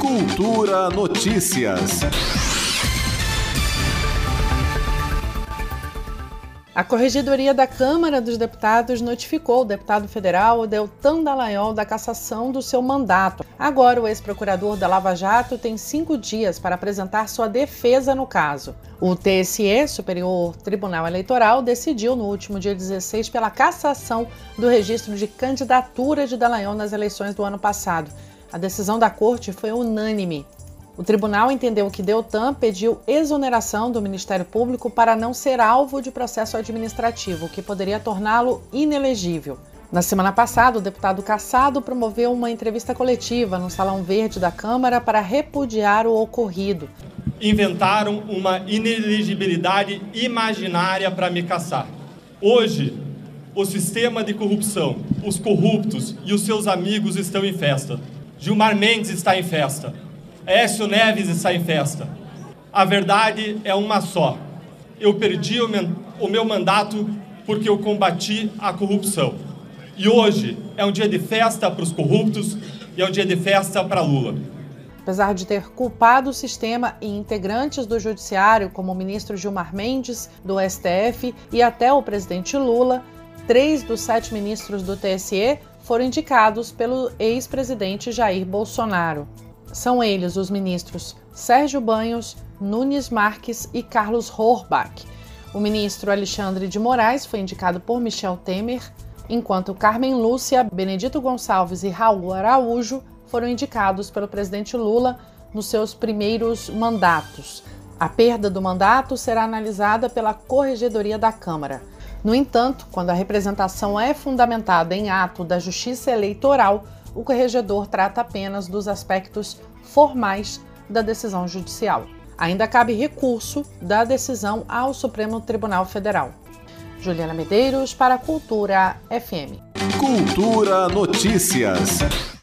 Cultura Notícias. A Corregedoria da Câmara dos Deputados notificou o deputado federal Deltan Dallagnol da cassação do seu mandato. Agora, o ex-procurador da Lava Jato tem cinco dias para apresentar sua defesa no caso. O TSE, Superior Tribunal Eleitoral, decidiu no último dia 16 pela cassação do registro de candidatura de Dallagnol nas eleições do ano passado. A decisão da corte foi unânime. O tribunal entendeu que Deltan pediu exoneração do Ministério Público para não ser alvo de processo administrativo, que poderia torná-lo inelegível. Na semana passada, o deputado Cassado promoveu uma entrevista coletiva no Salão Verde da Câmara para repudiar o ocorrido. Inventaram uma inelegibilidade imaginária para me caçar. Hoje, o sistema de corrupção, os corruptos e os seus amigos estão em festa. Gilmar Mendes está em festa. Écio Neves está em festa. A verdade é uma só. Eu perdi o meu mandato porque eu combati a corrupção. E hoje é um dia de festa para os corruptos e é um dia de festa para Lula. Apesar de ter culpado o sistema e integrantes do judiciário, como o ministro Gilmar Mendes, do STF e até o presidente Lula, três dos sete ministros do TSE foram indicados pelo ex-presidente Jair Bolsonaro. São eles os ministros Sérgio Banhos, Nunes Marques e Carlos Horbach. O ministro Alexandre de Moraes foi indicado por Michel Temer, enquanto Carmen Lúcia, Benedito Gonçalves e Raul Araújo foram indicados pelo presidente Lula nos seus primeiros mandatos. A perda do mandato será analisada pela Corregedoria da Câmara. No entanto, quando a representação é fundamentada em ato da Justiça Eleitoral, o corregedor trata apenas dos aspectos formais da decisão judicial. Ainda cabe recurso da decisão ao Supremo Tribunal Federal. Juliana Medeiros para Cultura FM. Cultura Notícias.